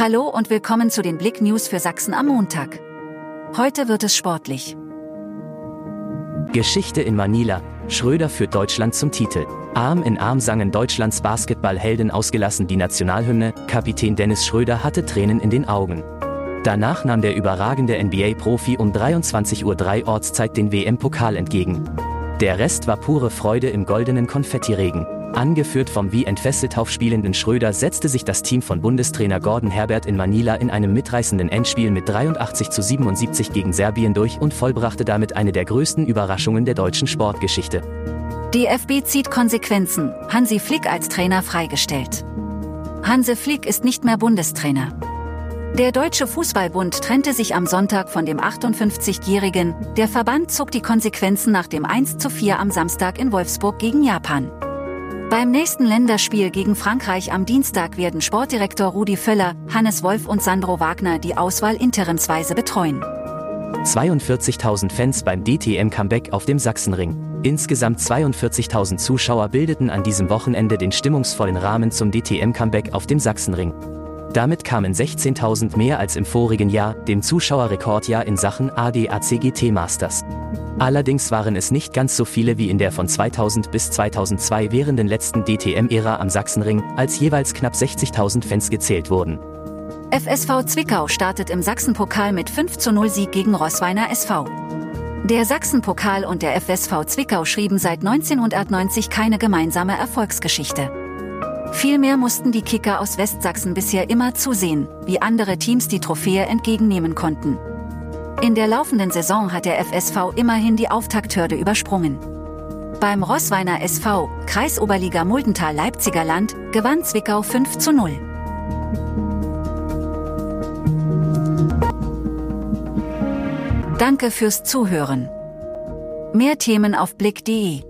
Hallo und willkommen zu den Blick News für Sachsen am Montag. Heute wird es sportlich. Geschichte in Manila. Schröder führt Deutschland zum Titel. Arm in Arm sangen Deutschlands Basketballhelden ausgelassen die Nationalhymne. Kapitän Dennis Schröder hatte Tränen in den Augen. Danach nahm der überragende NBA-Profi um 23.03 Uhr Ortszeit den WM-Pokal entgegen. Der Rest war pure Freude im goldenen Konfettiregen. Angeführt vom wie entfesselt aufspielenden Schröder setzte sich das Team von Bundestrainer Gordon Herbert in Manila in einem mitreißenden Endspiel mit 83 zu 77 gegen Serbien durch und vollbrachte damit eine der größten Überraschungen der deutschen Sportgeschichte. DFB zieht Konsequenzen. Hansi Flick als Trainer freigestellt. Hansi Flick ist nicht mehr Bundestrainer. Der Deutsche Fußballbund trennte sich am Sonntag von dem 58-Jährigen. Der Verband zog die Konsequenzen nach dem 1 zu 4 am Samstag in Wolfsburg gegen Japan. Beim nächsten Länderspiel gegen Frankreich am Dienstag werden Sportdirektor Rudi Völler, Hannes Wolf und Sandro Wagner die Auswahl interimsweise betreuen. 42.000 Fans beim DTM-Comeback auf dem Sachsenring. Insgesamt 42.000 Zuschauer bildeten an diesem Wochenende den stimmungsvollen Rahmen zum DTM-Comeback auf dem Sachsenring. Damit kamen 16.000 mehr als im vorigen Jahr, dem Zuschauerrekordjahr in Sachen ADACGT Masters. Allerdings waren es nicht ganz so viele wie in der von 2000 bis 2002 währenden letzten DTM-Ära am Sachsenring, als jeweils knapp 60.000 Fans gezählt wurden. FSV Zwickau startet im Sachsenpokal mit 5 zu 0 Sieg gegen Rossweiner SV. Der Sachsenpokal und der FSV Zwickau schrieben seit 1990 keine gemeinsame Erfolgsgeschichte. Vielmehr mussten die Kicker aus Westsachsen bisher immer zusehen, wie andere Teams die Trophäe entgegennehmen konnten. In der laufenden Saison hat der FSV immerhin die Auftakthürde übersprungen. Beim Rossweiner SV, Kreisoberliga Muldental Leipziger Land, gewann Zwickau 5 zu 0. Danke fürs Zuhören. Mehr Themen auf blick.de